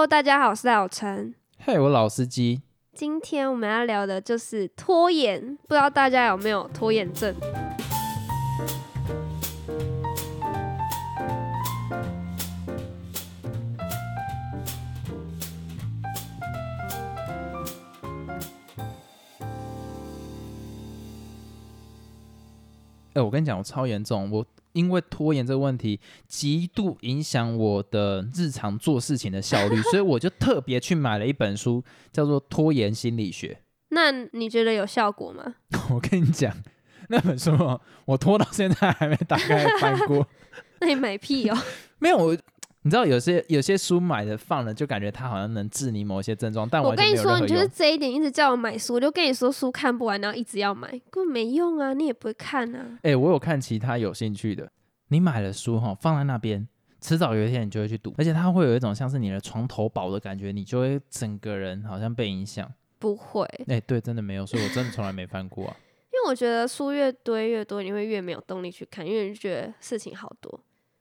Hello，大家好，我是老陈。嘿，我老司机。今天我们要聊的就是拖延，不知道大家有没有拖延症？哎，我跟你讲，我超严重，我。因为拖延这个问题极度影响我的日常做事情的效率，所以我就特别去买了一本书，叫做《拖延心理学》。那你觉得有效果吗？我跟你讲，那本书我拖到现在还没打开翻过。那你买屁哦？没有我。你知道有些有些书买的放了，就感觉它好像能治你某些症状，但我跟你说，你就是这一点一直叫我买书，我就跟你说书看不完，然后一直要买，根本没用啊，你也不会看啊。哎，我有看其他有兴趣的，你买了书哈，放在那边，迟早有一天你就会去读，而且它会有一种像是你的床头宝的感觉，你就会整个人好像被影响。不会，哎，对，真的没有，所以我真的从来没翻过啊。因为我觉得书越堆越多，你会越没有动力去看，因为你觉得事情好多。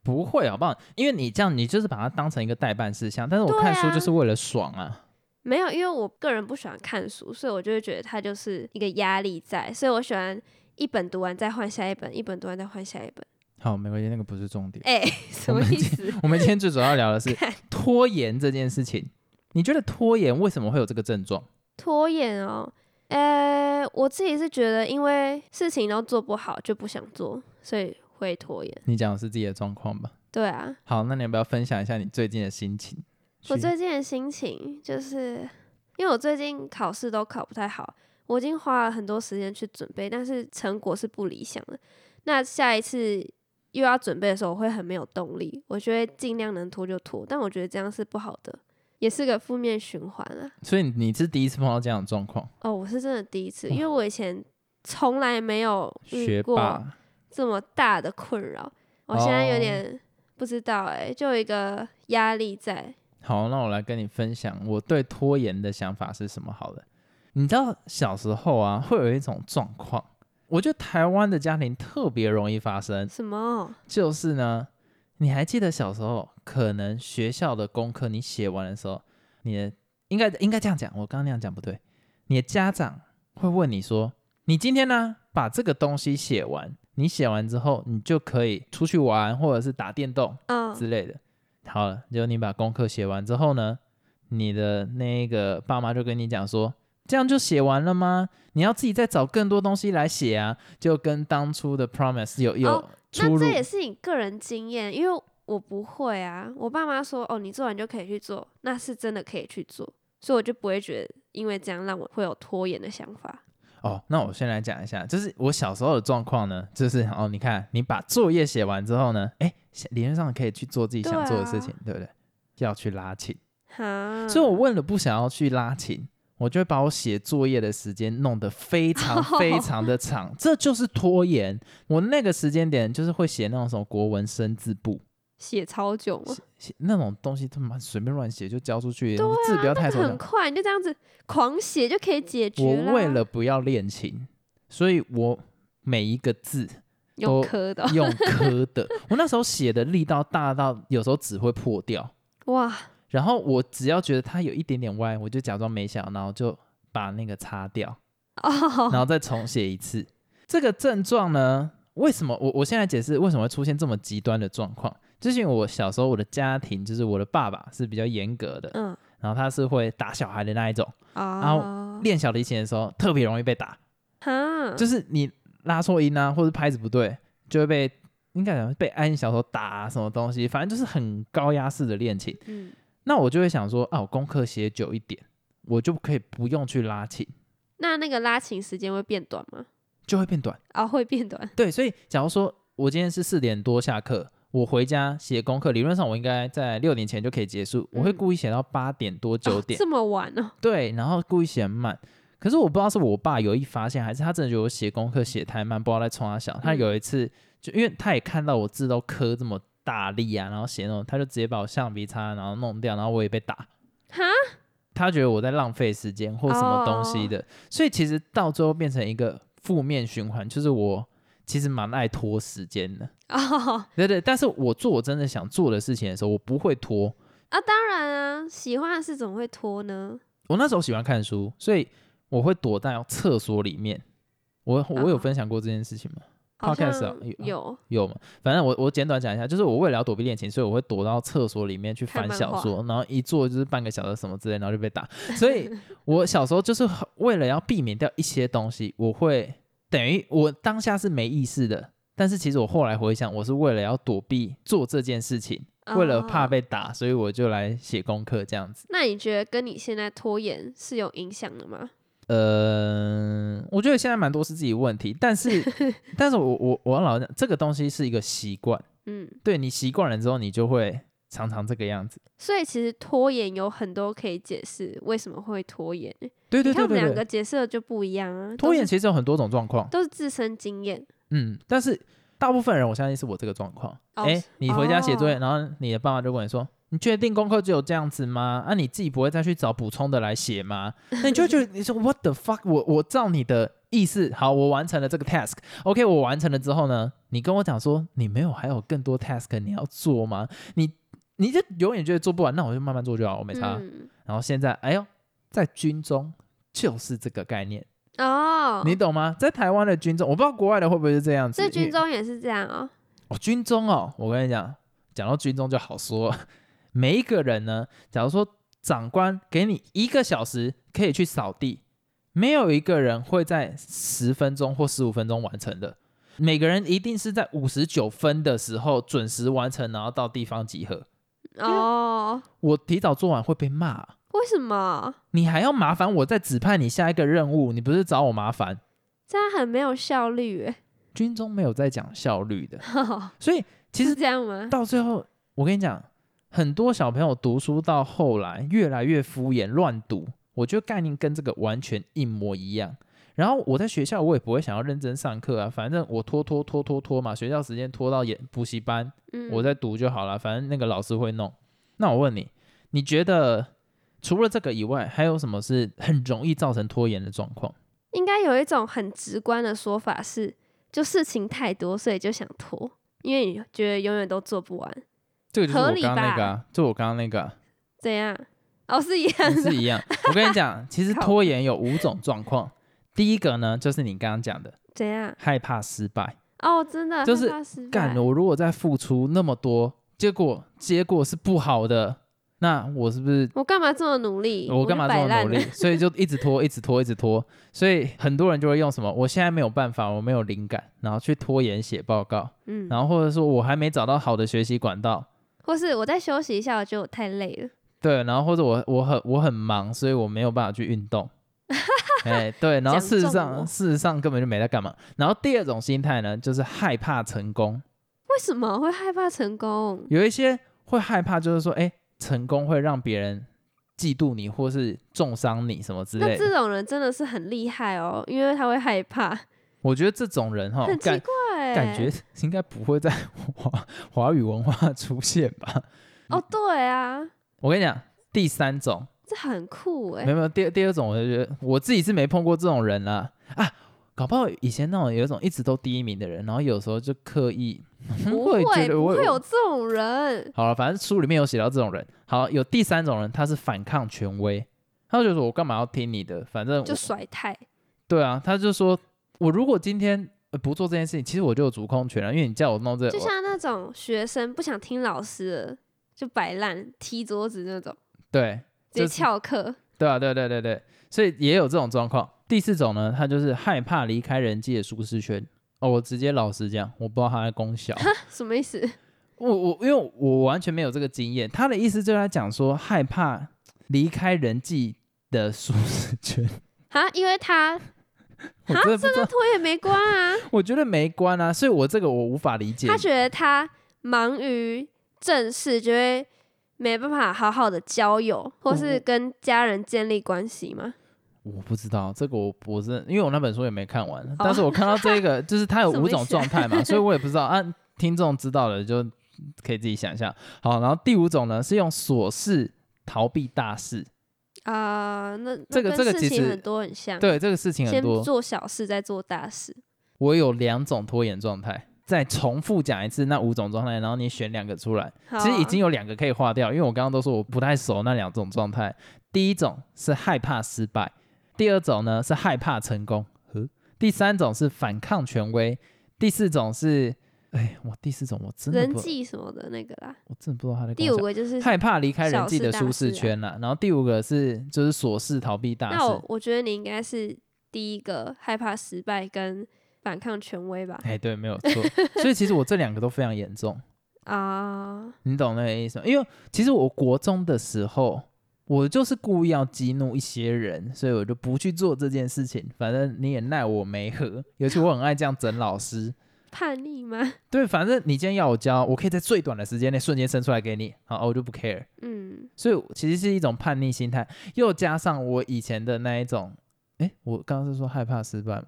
不会好不好？因为你这样，你就是把它当成一个代办事项。但是我看书就是为了爽啊。没有，因为我个人不喜欢看书，所以我就会觉得它就是一个压力在。所以我喜欢一本读完再换下一本，一本读完再换下一本。好，没关系，那个不是重点。哎，什么意思？我们今天最主要聊的是 拖延这件事情。你觉得拖延为什么会有这个症状？拖延哦，呃，我自己是觉得，因为事情都做不好就不想做，所以。会拖延，你讲的是自己的状况吧？对啊。好，那你要不要分享一下你最近的心情？我最近的心情就是，因为我最近考试都考不太好，我已经花了很多时间去准备，但是成果是不理想的。那下一次又要准备的时候，我会很没有动力，我觉得尽量能拖就拖，但我觉得这样是不好的，也是个负面循环啊。所以你是第一次碰到这样的状况？哦，我是真的第一次，因为我以前从来没有学过。这么大的困扰，我现在有点不知道哎，就有一个压力在。好，那我来跟你分享我对拖延的想法是什么好了。你知道小时候啊，会有一种状况，我觉得台湾的家庭特别容易发生。什么？就是呢，你还记得小时候，可能学校的功课你写完的时候，你的应该应该这样讲，我刚刚那样讲不对。你的家长会问你说：“你今天呢，把这个东西写完？”你写完之后，你就可以出去玩，或者是打电动之类的。好了，就你把功课写完之后呢，你的那个爸妈就跟你讲说，这样就写完了吗？你要自己再找更多东西来写啊，就跟当初的 promise 有有。那这也是你个人经验，因为我不会啊。我爸妈说，哦，你做完就可以去做，那是真的可以去做，所以我就不会觉得因为这样让我会有拖延的想法。哦，那我先来讲一下，就是我小时候的状况呢，就是哦，你看你把作业写完之后呢，哎，理论上可以去做自己想做的事情，对不对？要去拉琴，所以，我为了不想要去拉琴，我就会把我写作业的时间弄得非常 非常的长，这就是拖延。我那个时间点就是会写那种什么国文生字簿。写超久吗？写那种东西他妈随便乱写就交出去，字不要太很快，你就这样子狂写就可以解决我为了不要练琴，所以我每一个字用刻的，用磕的。我那时候写的力道大到有时候纸会破掉。哇！然后我只要觉得它有一点点歪，我就假装没想，然后就把那个擦掉，然后再重写一次。这个症状呢，为什么我我现在解释为什么会出现这么极端的状况？之前我小时候，我的家庭就是我的爸爸是比较严格的，嗯，然后他是会打小孩的那一种，然后练小提琴的时候特别容易被打，哈，就是你拉错音啊，或者拍子不对，就会被应该讲被安小手打什么东西，反正就是很高压式的练琴，嗯，那我就会想说，啊，我功课写久一点，我就可以不用去拉琴，那那个拉琴时间会变短吗？就会变短啊，会变短，对，所以假如说我今天是四点多下课。我回家写功课，理论上我应该在六点前就可以结束。我会故意写到八点多九点，这么晚呢？对，然后故意写慢。可是我不知道是我爸有意发现，还是他真的觉得我写功课写太慢，不知道在冲他笑。他有一次就因为他也看到我字都磕这么大力啊，然后写那种，他就直接把我橡皮擦然后弄掉，然后我也被打。哈？他觉得我在浪费时间或什么东西的，所以其实到最后变成一个负面循环，就是我。其实蛮爱拖时间的，对对，但是我做我真的想做的事情的时候，我不会拖。啊，当然啊，喜欢的事怎么会拖呢？我那时候喜欢看书，所以我会躲在厕所里面。我我有分享过这件事情吗？Podcast 有有吗？反正我我简短讲一下，就是我为了要躲避恋情，所以我会躲到厕所里面去翻小说，然后一坐就是半个小时什么之类，然后就被打。所以我小时候就是为了要避免掉一些东西，我会等于我当下是没意识的，但是其实我后来回想，我是为了要躲避做这件事情，为了怕被打，所以我就来写功课这样子。那你觉得跟你现在拖延是有影响的吗？呃，我觉得现在蛮多是自己问题，但是，但是我我我老讲，这个东西是一个习惯，嗯，对你习惯了之后，你就会常常这个样子。所以其实拖延有很多可以解释为什么会拖延。对对对对，我们两个解释的就不一样啊。拖延其实有很多种状况，都是自身经验。嗯，但是大部分人我相信是我这个状况。哎，你回家写作业，然后你的爸妈就问你说。你确定功课只有这样子吗？啊，你自己不会再去找补充的来写吗？那你就觉得 你说 What the fuck？我我照你的意思，好，我完成了这个 task，OK，我完成了之后呢，你跟我讲说你没有还有更多 task 你要做吗？你你就永远觉得做不完，那我就慢慢做就好，我没差。然后现在，哎呦，在军中就是这个概念哦，你懂吗？在台湾的军中，我不知道国外的会不会是这样子。在军中也是这样哦。哦，军中哦，我跟你讲，讲到军中就好说。每一个人呢，假如说长官给你一个小时可以去扫地，没有一个人会在十分钟或十五分钟完成的。每个人一定是在五十九分的时候准时完成，然后到地方集合。哦，我提早做完会被骂。为什么？你还要麻烦我再指派你下一个任务？你不是找我麻烦？这样很没有效率诶。军中没有在讲效率的，所以其实这样吗？到最后，我跟你讲。很多小朋友读书到后来越来越敷衍乱读，我觉得概念跟这个完全一模一样。然后我在学校我也不会想要认真上课啊，反正我拖拖拖拖拖嘛，学校时间拖到演补习班，我在读就好了，反正那个老师会弄。那我问你，你觉得除了这个以外，还有什么是很容易造成拖延的状况？应该有一种很直观的说法是，就事情太多，所以就想拖，因为你觉得永远都做不完。这个就是我刚刚那个，就我刚刚那个，怎样？哦，是一样，是一样。我跟你讲，其实 拖延有五种状况。第一个呢，就是你刚刚讲的，怎样？害怕失败。哦，真的，就是干。我如果再付出那么多，结果结果是不好的，那我是不是？我干嘛这么努力？我干嘛这么努力？所以就一直拖，一直拖，一直拖。所以很多人就会用什么？我现在没有办法，我没有灵感，然后去拖延写报告。嗯，然后或者说我还没找到好的学习管道。或是我再休息一下，我觉得我太累了。对，然后或者我我很我很忙，所以我没有办法去运动。哎，对，然后事实上事实上根本就没在干嘛。然后第二种心态呢，就是害怕成功。为什么会害怕成功？有一些会害怕，就是说，哎，成功会让别人嫉妒你，或是重伤你什么之类。那这种人真的是很厉害哦，因为他会害怕。我觉得这种人哈，很奇怪，感觉应该不会在华华语文化出现吧？哦，对啊，我跟你讲，第三种，这很酷哎。没有没有，第第二种，我就觉得我自己是没碰过这种人啊啊，搞不好以前那种有一种一直都第一名的人，然后有时候就刻意 不会不会有这种人。好了，反正书里面有写到这种人。好，有第三种人，他是反抗权威，他就说我干嘛要听你的？反正就甩态。对啊，他就说。我如果今天不做这件事情，其实我就有主控权了，因为你叫我弄这，就像那种学生不想听老师的，就摆烂、踢桌子那种，对，直接翘课。对啊，对对对对，所以也有这种状况。第四种呢，他就是害怕离开人际的舒适圈。哦，我直接老实讲，我不知道他在功效什么意思。我我因为我完全没有这个经验，他的意思就在讲说害怕离开人际的舒适圈 啊，因为他。啊，这跟拖也没关啊！我觉得没关啊，所以我这个我无法理解。他觉得他忙于正事，就会没办法好好的交友，或是跟家人建立关系吗？我不知道这个，我我是因为我那本书也没看完，但是我看到这个，就是它有五种状态嘛，所以我也不知道。啊听众知道了就可以自己想象。好，然后第五种呢是用琐事逃避大事。啊，那这个这个其实很多很像，对这个事情很多，先做小事再做大事。我有两种拖延状态，再重复讲一次那五种状态，然后你选两个出来。其实已经有两个可以划掉，因为我刚刚都说我不太熟那两种状态。第一种是害怕失败，第二种呢是害怕成功，第三种是反抗权威，第四种是。哎，我第四种我真的人际什么的那个啦，我真的不知道他的。第五个就是害怕离开人际的舒适圈啦，然后第五个是就是琐事逃避大事。那我我觉得你应该是第一个害怕失败跟反抗权威吧？哎，对，没有错。所以其实我这两个都非常严重 啊，你懂那个意思吗？因为其实我国中的时候，我就是故意要激怒一些人，所以我就不去做这件事情。反正你也奈我没何，尤其我很爱这样整老师。叛逆吗？对，反正你今天要我教，我可以在最短的时间内瞬间生出来给你，好，我就不 care。嗯，所以其实是一种叛逆心态，又加上我以前的那一种，哎，我刚刚是说害怕失败吗？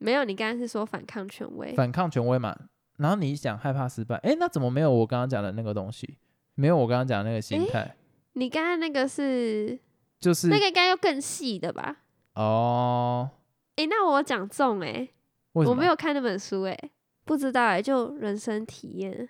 没有，你刚刚是说反抗权威，反抗权威嘛。然后你想害怕失败，哎，那怎么没有我刚刚讲的那个东西？没有我刚刚讲的那个心态？你刚刚那个是，就是那个应该要更细的吧？哦，哎，那我讲中哎，我没有看那本书哎。不知道哎，就人生体验。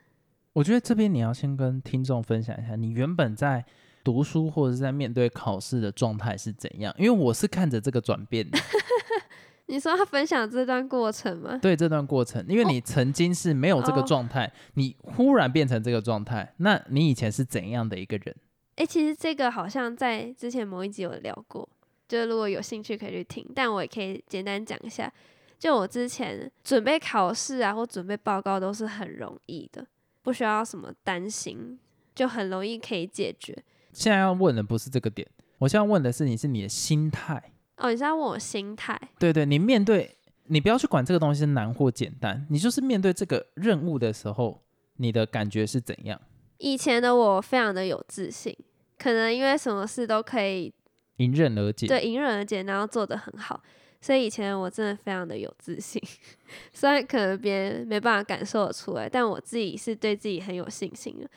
我觉得这边你要先跟听众分享一下，你原本在读书或者是在面对考试的状态是怎样？因为我是看着这个转变的。你说他分享这段过程吗？对，这段过程，因为你曾经是没有这个状态，你忽然变成这个状态，那你以前是怎样的一个人？哎，其实这个好像在之前某一集有聊过，就如果有兴趣可以去听，但我也可以简单讲一下。就我之前准备考试啊，或准备报告都是很容易的，不需要什么担心，就很容易可以解决。现在要问的不是这个点，我现在问的是你是你的心态。哦，你是要问我心态？对对，你面对你不要去管这个东西是难或简单，你就是面对这个任务的时候，你的感觉是怎样？以前的我非常的有自信，可能因为什么事都可以迎刃而解，对，迎刃而解，然后做得很好。所以以前我真的非常的有自信，虽然可能别人没办法感受得出来，但我自己是对自己很有信心的。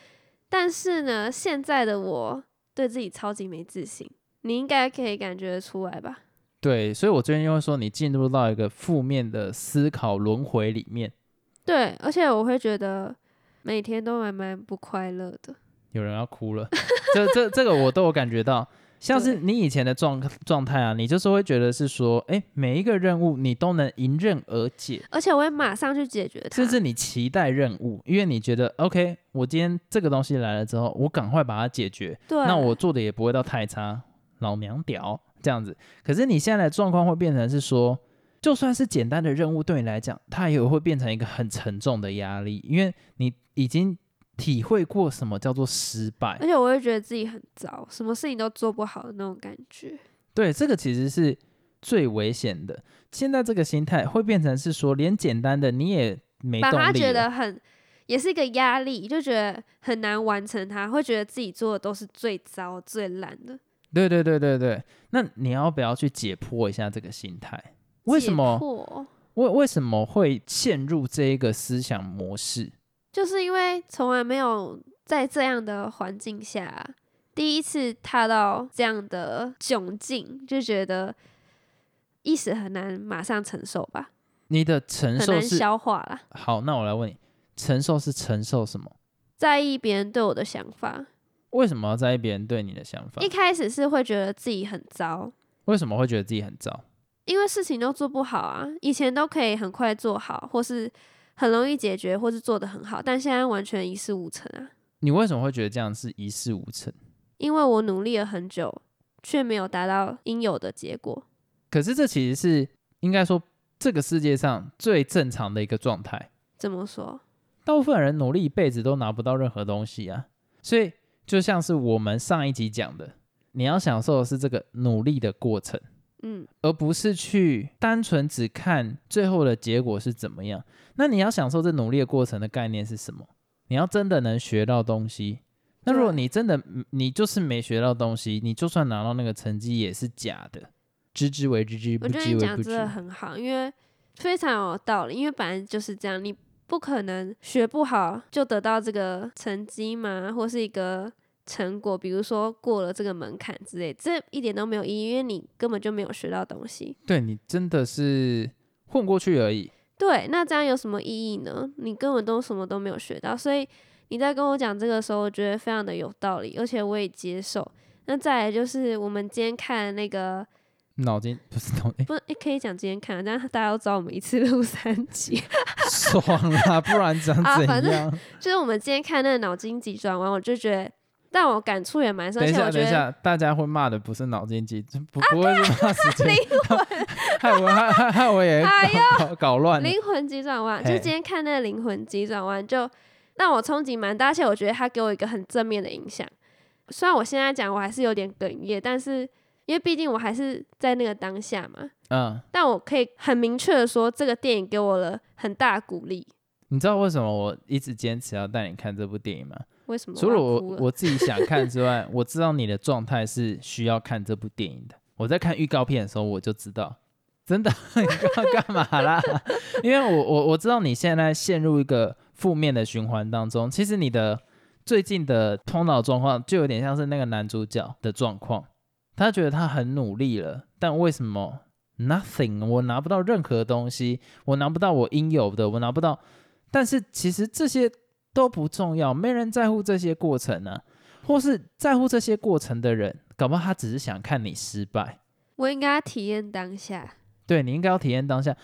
但是呢，现在的我对自己超级没自信，你应该可以感觉得出来吧？对，所以我最近就会说，你进入到一个负面的思考轮回里面。对，而且我会觉得每天都蛮蛮不快乐的。有人要哭了，这这这个我都有感觉到。像是你以前的状状态啊，你就是会觉得是说，哎，每一个任务你都能迎刃而解，而且我会马上去解决它。甚至你期待任务，因为你觉得，OK，我今天这个东西来了之后，我赶快把它解决，对，那我做的也不会到太差，老娘屌这样子。可是你现在的状况会变成是说，就算是简单的任务对你来讲，它也会变成一个很沉重的压力，因为你已经。体会过什么叫做失败，而且我会觉得自己很糟，什么事情都做不好的那种感觉。对，这个其实是最危险的。现在这个心态会变成是说，连简单的你也没动力，把他觉得很，也是一个压力，就觉得很难完成。他会觉得自己做的都是最糟、最烂的。对对对对对，那你要不要去解剖一下这个心态？为什么？为为什么会陷入这一个思想模式？就是因为从来没有在这样的环境下，第一次踏到这样的窘境，就觉得一时很难马上承受吧。你的承受是消化了。好，那我来问你，承受是承受什么？在意别人对我的想法。为什么要在意别人对你的想法？一开始是会觉得自己很糟。为什么会觉得自己很糟？因为事情都做不好啊，以前都可以很快做好，或是。很容易解决，或是做得很好，但现在完全一事无成啊！你为什么会觉得这样是一事无成？因为我努力了很久，却没有达到应有的结果。可是这其实是应该说这个世界上最正常的一个状态。怎么说？大部分人努力一辈子都拿不到任何东西啊！所以就像是我们上一集讲的，你要享受的是这个努力的过程。嗯，而不是去单纯只看最后的结果是怎么样。那你要享受这努力的过程的概念是什么？你要真的能学到东西。那如果你真的你就是没学到东西，你就算拿到那个成绩也是假的。知之为知之，不知为不知。我觉得你讲真的很好，因为非常有道理。因为本来就是这样，你不可能学不好就得到这个成绩嘛，或是一个。成果，比如说过了这个门槛之类，这一点都没有意义，因为你根本就没有学到东西。对你真的是混过去而已。对，那这样有什么意义呢？你根本都什么都没有学到，所以你在跟我讲这个时候，我觉得非常的有道理，而且我也接受。那再来就是我们今天看那个脑筋 不是脑筋，不是可以讲今天看，这样大家都知道我们一次录三集，爽啊！不然讲怎样？就是我们今天看那个脑筋急转弯，我就觉得。但我感触也蛮深。等一下，等一下，大家会骂的不是脑筋急，不 不会是骂时间。灵魂，害我害害害我也搞搞乱。灵魂急转弯，就今天看那个灵魂急转弯，就让我冲击蛮大，而且我觉得他给我一个很正面的影响。虽然我现在讲我还是有点哽咽，但是因为毕竟我还是在那个当下嘛。嗯。但我可以很明确的说，这个电影给我了很大鼓励。你知道为什么我一直坚持要带你看这部电影吗？为什么？除了我我自己想看之外，我知道你的状态是需要看这部电影的。我在看预告片的时候，我就知道，真的 你要干嘛啦？因为我我我知道你现在陷入一个负面的循环当中。其实你的最近的头脑状况就有点像是那个男主角的状况，他觉得他很努力了，但为什么 nothing？我拿不到任何东西，我拿不到我应有的，我拿不到。但是其实这些。都不重要，没人在乎这些过程呢，或是在乎这些过程的人，搞不好他只是想看你失败。我应该体验当下，对你应该要体验当下。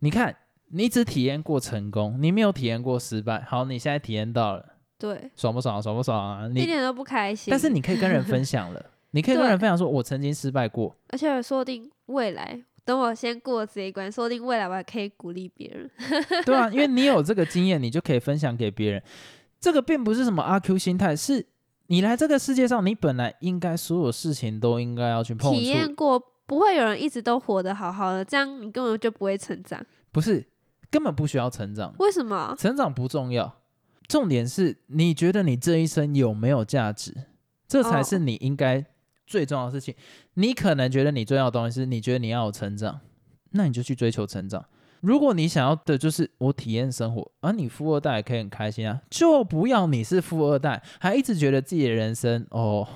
你看，你只体验过成功，你没有体验过失败。好，你现在体验到了，对，爽不爽？爽不爽啊？你一点都不开心。但是你可以跟人分享了，你可以跟人分享说，我曾经失败过，而且说不定未来。等我先过这一关，说不定未来我还可以鼓励别人。对啊，因为你有这个经验，你就可以分享给别人。这个并不是什么阿 Q 心态，是你来这个世界上，你本来应该所有事情都应该要去碰体验过，不会有人一直都活得好好的，这样你根本就不会成长。不是，根本不需要成长。为什么？成长不重要，重点是你觉得你这一生有没有价值，这才是你应该。最重要的事情，你可能觉得你重要的东西是你觉得你要有成长，那你就去追求成长。如果你想要的就是我体验生活，而你富二代也可以很开心啊，就不要你是富二代，还一直觉得自己的人生哦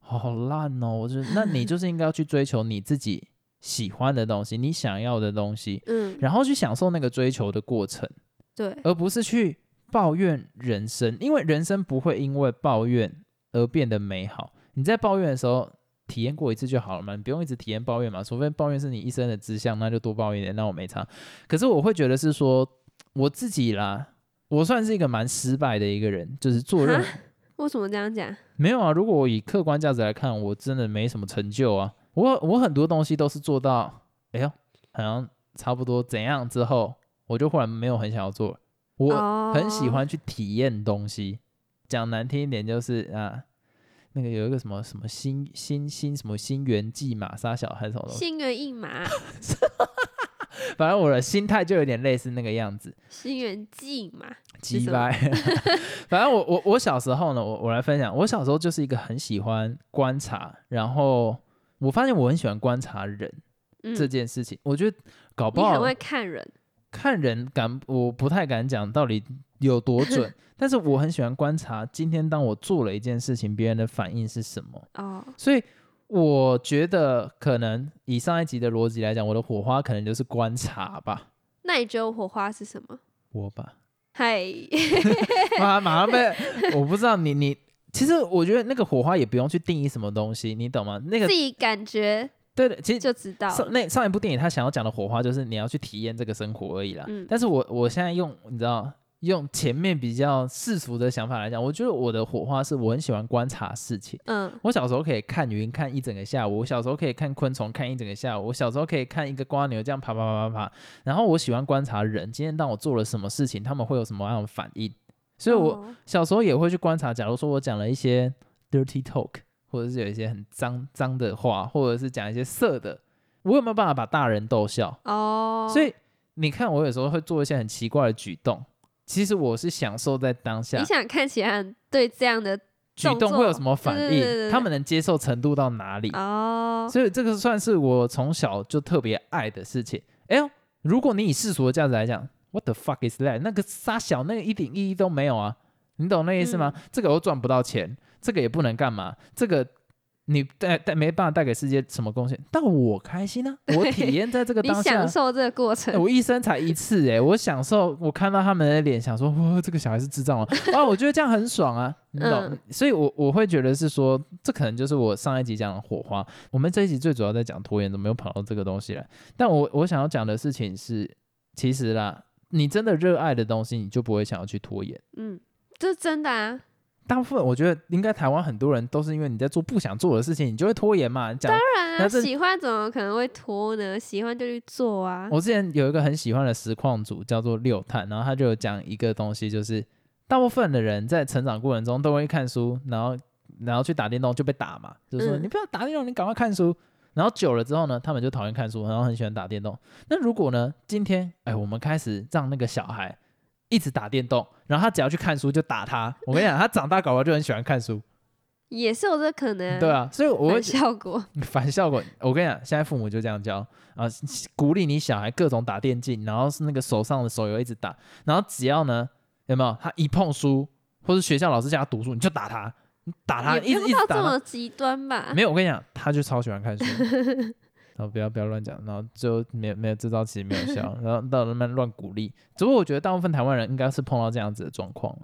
好烂哦。我觉得那你就是应该要去追求你自己喜欢的东西，你想要的东西，嗯，然后去享受那个追求的过程，对，而不是去抱怨人生，因为人生不会因为抱怨而变得美好。你在抱怨的时候。体验过一次就好了嘛，你不用一直体验抱怨嘛。除非抱怨是你一生的志向，那就多抱怨点，那我没差。可是我会觉得是说我自己啦，我算是一个蛮失败的一个人，就是做任何。为什么这样讲？没有啊，如果我以客观价值来看，我真的没什么成就啊。我我很多东西都是做到，哎呦，好像差不多怎样之后，我就忽然没有很想要做。我很喜欢去体验东西，讲难听一点就是啊。那个有一个什么什么新新新什么新元记马杀小还是什么的，心猿意马，反正我的心态就有点类似那个样子。心猿记马，鸡掰。反正我我我小时候呢，我我来分享，我小时候就是一个很喜欢观察，然后我发现我很喜欢观察人这件事情。我觉得搞不好你很会看人，看人敢我不太敢讲到底有多准。但是我很喜欢观察，今天当我做了一件事情，别人的反应是什么。哦，所以我觉得可能以上一集的逻辑来讲，我的火花可能就是观察吧。那你觉得火花是什么？我吧。嗨，马马上被我不知道你你，其实我觉得那个火花也不用去定义什么东西，你懂吗？那个自己感觉。对的，其实就知道上那上一部电影他想要讲的火花就是你要去体验这个生活而已啦。嗯。但是我我现在用你知道。用前面比较世俗的想法来讲，我觉得我的火花是我很喜欢观察事情。嗯，我小时候可以看云看一整个下午，我小时候可以看昆虫看一整个下午，我小时候可以看一个瓜牛这样爬爬爬爬爬。然后我喜欢观察人，今天当我做了什么事情，他们会有什么样的反应。所以我小时候也会去观察，假如说我讲了一些 dirty talk，或者是有一些很脏脏的话，或者是讲一些色的，我有没有办法把大人逗笑？哦，所以你看我有时候会做一些很奇怪的举动。其实我是享受在当下。你想看其他人对这样的举动会有什么反应？他们能接受程度到哪里？哦，所以这个算是我从小就特别爱的事情。哎呦，如果你以世俗的价值来讲，What the fuck is that？那个杀小，那个一点意义都没有啊！你懂那意思吗？这个又赚不到钱，这个也不能干嘛，这个你带带没办法带给世界什么贡献，但我开心啊！我 体验在这个当下，享受这个过程。我一生才一次哎，我享受我看到他们的脸，想说哇，这个小孩是智障啊！啊，我觉得这样很爽啊，你懂？所以，我我会觉得是说，这可能就是我上一集讲的火花。我们这一集最主要在讲拖延，怎么又跑到这个东西来？但我我想要讲的事情是，其实啦，你真的热爱的东西，你就不会想要去拖延。嗯，这是真的啊。大部分我觉得应该台湾很多人都是因为你在做不想做的事情，你就会拖延嘛。当然啊，喜欢怎么可能会拖呢？喜欢就去做啊。我之前有一个很喜欢的实况组叫做六探，然后他就有讲一个东西，就是大部分的人在成长过程中都会看书，然后然后去打电动就被打嘛，就是说你不要打电动，你赶快看书。然后久了之后呢，他们就讨厌看书，然后很喜欢打电动。那如果呢，今天哎，我们开始让那个小孩。一直打电动，然后他只要去看书就打他。我跟你讲，他长大搞完就很喜欢看书，也是有这可能。对啊，所以我反效果，反效果。我跟你讲，现在父母就这样教啊，鼓励你小孩各种打电竞，然后是那个手上的手游一直打，然后只要呢有没有他一碰书，或是学校老师叫他读书，你就打他，你打他，一直一直打。这么极端吧？没有，我跟你讲，他就超喜欢看书。然后不要不要乱讲，然后就没有没有这招其实没有效，然后到那边乱鼓励。只不过我觉得大部分台湾人应该是碰到这样子的状况，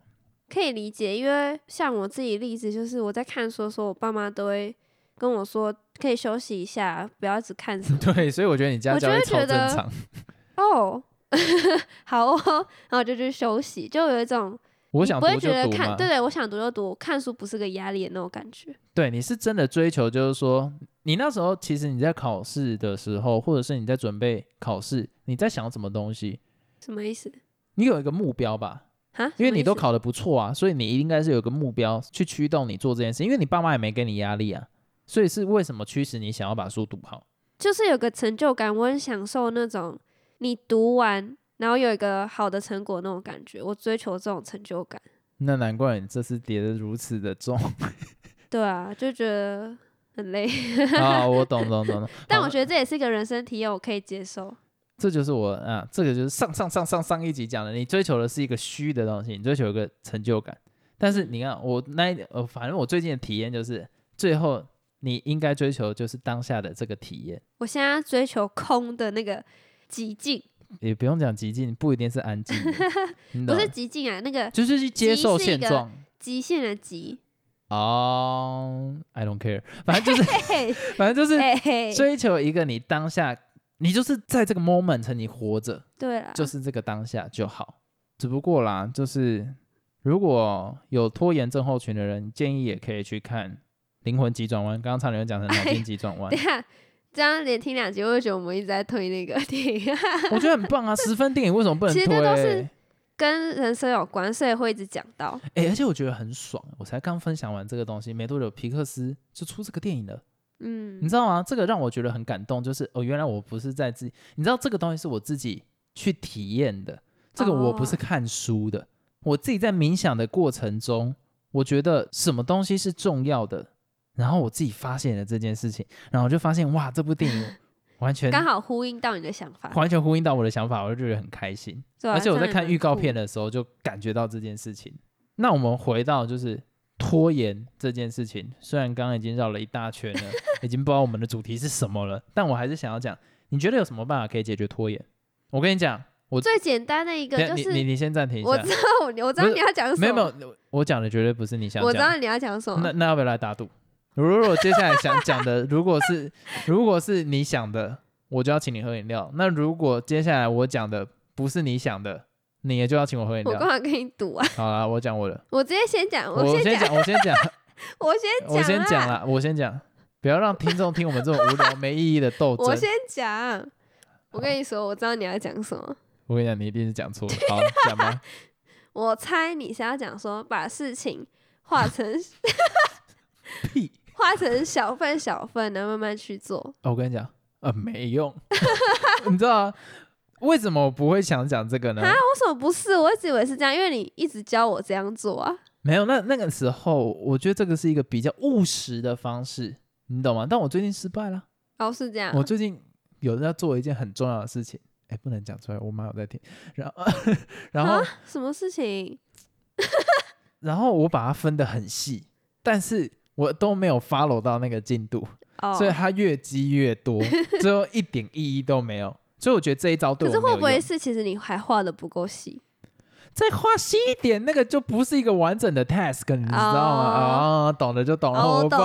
可以理解，因为像我自己例子，就是我在看书的时候，我爸妈都会跟我说可以休息一下，不要一直看书。对，所以我觉得你家教育超正常。哦，好哦，然后我就去休息，就有一种。我想不会觉得看对对，我想读就读，看书不是个压力的那种感觉。对，你是真的追求，就是说，你那时候其实你在考试的时候，或者是你在准备考试，你在想什么东西？什么意思？你有一个目标吧？啊？因为你都考得不错啊，所以你应该是有个目标去驱动你做这件事。因为你爸妈也没给你压力啊，所以是为什么驱使你想要把书读好？就是有个成就感，我很享受那种你读完。然后有一个好的成果那种感觉，我追求这种成就感。那难怪你这次跌得如此的重。对啊，就觉得很累。啊，我懂懂懂懂。但我觉得这也是一个人生体验，我可以接受。这就是我啊，这个就是上上上上上一集讲的，你追求的是一个虚的东西，你追求一个成就感。但是你看我那一呃，反正我最近的体验就是，最后你应该追求就是当下的这个体验。我现在追求空的那个极境。也不用讲极静，不一定是安静，不是极静啊，那个就是去接受现状，极限的极。哦，I don't care，反正就是，反正就是追求一个你当下，你就是在这个 moment 你活着，对了，就是这个当下就好。只不过啦，就是如果有拖延症候群的人，建议也可以去看《灵魂急转弯》，刚刚差点讲成脑筋急转弯。这样连听两集，我会觉得我们一直在推那个电影。我觉得很棒啊，十分电影为什么不能推？其实都是跟人生有关，所以会一直讲到。哎，而且我觉得很爽，我才刚分享完这个东西没多久，皮克斯就出这个电影了。嗯，你知道吗？这个让我觉得很感动，就是哦，原来我不是在自己，你知道这个东西是我自己去体验的，这个我不是看书的，我自己在冥想的过程中，我觉得什么东西是重要的。然后我自己发现了这件事情，然后我就发现哇，这部电影完全刚好呼应到你的想法，完全呼应到我的想法，我就觉得很开心。啊而且我在看预告片的时候就感觉到这件事情。那我们回到就是拖延这件事情，虽然刚刚已经绕了一大圈了，已经不知道我们的主题是什么了，但我还是想要讲，你觉得有什么办法可以解决拖延？我跟你讲，我最简单的一个就是你你先暂停一下，我知道我我知道你要讲什么，没有没有，我讲的绝对不是你想，我知道你要讲什么，那那要不要来打赌？如果接下来想讲的，如果是 如果是你想的，我就要请你喝饮料。那如果接下来我讲的不是你想的，你也就要请我喝饮料。我干嘛跟你赌啊？好啊，我讲我的。我直接先讲，我先讲，我先讲，我先讲，我先讲了，我先讲，不要让听众听我们这种无聊没意义的斗争。我先讲，我跟你说，我知道你要讲什么。我跟你讲，你一定是讲错了。好，讲吧。我猜你是要讲说，把事情化成屁。化成小份小份的，慢慢去做。哦我跟你讲，呃，没用。你知道为什么我不会想讲这个呢？啊，为什么不是？我一直以为是这样，因为你一直教我这样做啊。没有，那那个时候，我觉得这个是一个比较务实的方式，你懂吗？但我最近失败了。哦，是这样。我最近有在做一件很重要的事情，哎，不能讲出来，我妈有在听。然后，然后什么事情？然后我把它分的很细，但是。我都没有 follow 到那个进度，所以它越积越多，最后一点意义都没有。所以我觉得这一招对我。可是会不会是其实你还画的不够细？再画细一点，那个就不是一个完整的 task，你知道吗？啊，懂了就懂了。我不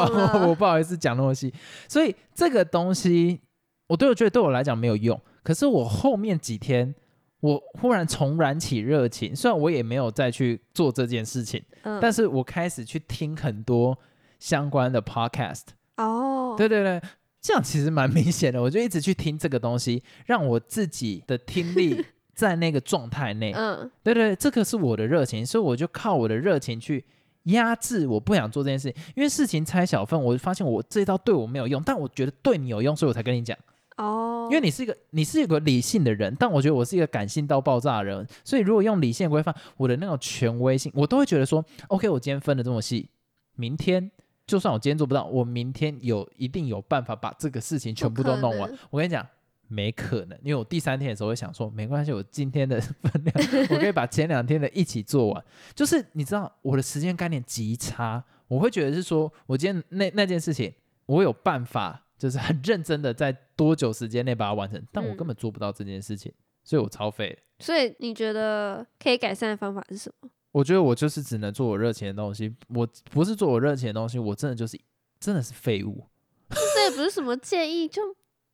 我不好意思讲那么细。所以这个东西，我对我觉得对我来讲没有用。可是我后面几天，我忽然重燃起热情。虽然我也没有再去做这件事情，但是我开始去听很多相关的 podcast。哦，对对对，这样其实蛮明显的。我就一直去听这个东西，让我自己的听力。在那个状态内，嗯，对对，这个是我的热情，所以我就靠我的热情去压制我不想做这件事情。因为事情拆小份，我就发现我这一招对我没有用，但我觉得对你有用，所以我才跟你讲。哦，因为你是一个你是一个理性的人，但我觉得我是一个感性到爆炸的人，所以如果用理性规范我的那种权威性，我都会觉得说，OK，我今天分的这么细，明天就算我今天做不到，我明天有一定有办法把这个事情全部都弄完。我跟你讲。没可能，因为我第三天的时候会想说，没关系，我今天的分量我可以把前两天的一起做完。就是你知道我的时间概念极差，我会觉得是说我今天那那件事情，我有办法，就是很认真的在多久时间内把它完成，但我根本做不到这件事情，所以我超废。所以你觉得可以改善的方法是什么？我觉得我就是只能做我热情的东西，我不是做我热情的东西，我真的就是真的是废物。这也不是什么建议，就。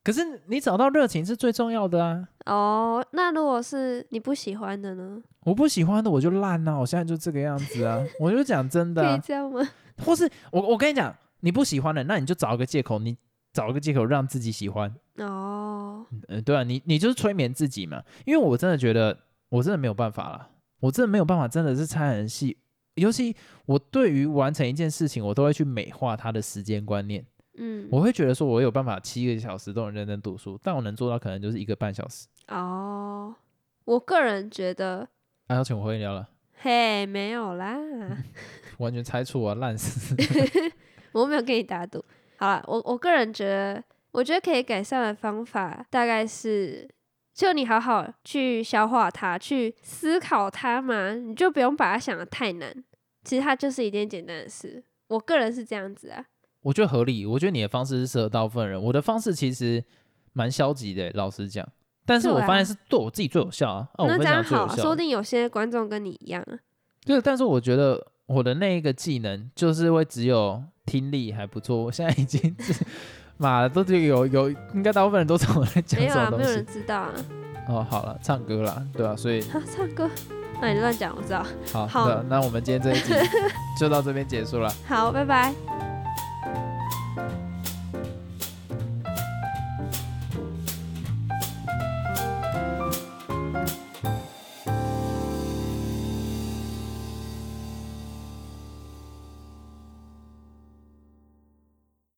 可是你找到热情是最重要的啊！哦，那如果是你不喜欢的呢？我不喜欢的我就烂啊！我现在就这个样子啊！我就讲真的，可以这样吗？或是我我跟你讲，你不喜欢的，那你就找一个借口，你找一个借口让自己喜欢。哦，嗯，对啊，你你就是催眠自己嘛。因为我真的觉得，我真的没有办法了，我真的没有办法，真的是拆很细。尤其我对于完成一件事情，我都会去美化它的时间观念。嗯，我会觉得说，我有办法七个小时都能认真读书，但我能做到可能就是一个半小时。哦，我个人觉得，还要请我喝饮料了？嘿，没有啦 完全猜错啊，烂死！我没有跟你打赌。好了，我我个人觉得，我觉得可以改善的方法大概是，就你好好去消化它，去思考它嘛，你就不用把它想的太难。其实它就是一件简单的事。我个人是这样子啊。我觉得合理，我觉得你的方式是适合大部分人。我的方式其实蛮消极的，老实讲。但是我发现是对我自己最有效啊。那这样好，说不定有些观众跟你一样啊。对，但是我觉得我的那一个技能就是会只有听力还不错。我现在已经是妈的都有有，应该大部分人都知道我在讲什么东西。没有啊，没有人知道啊。哦，好了，唱歌啦，对啊，所以唱歌，那你乱讲，我知道。好的，那我们今天这一集就到这边结束了。好，拜拜。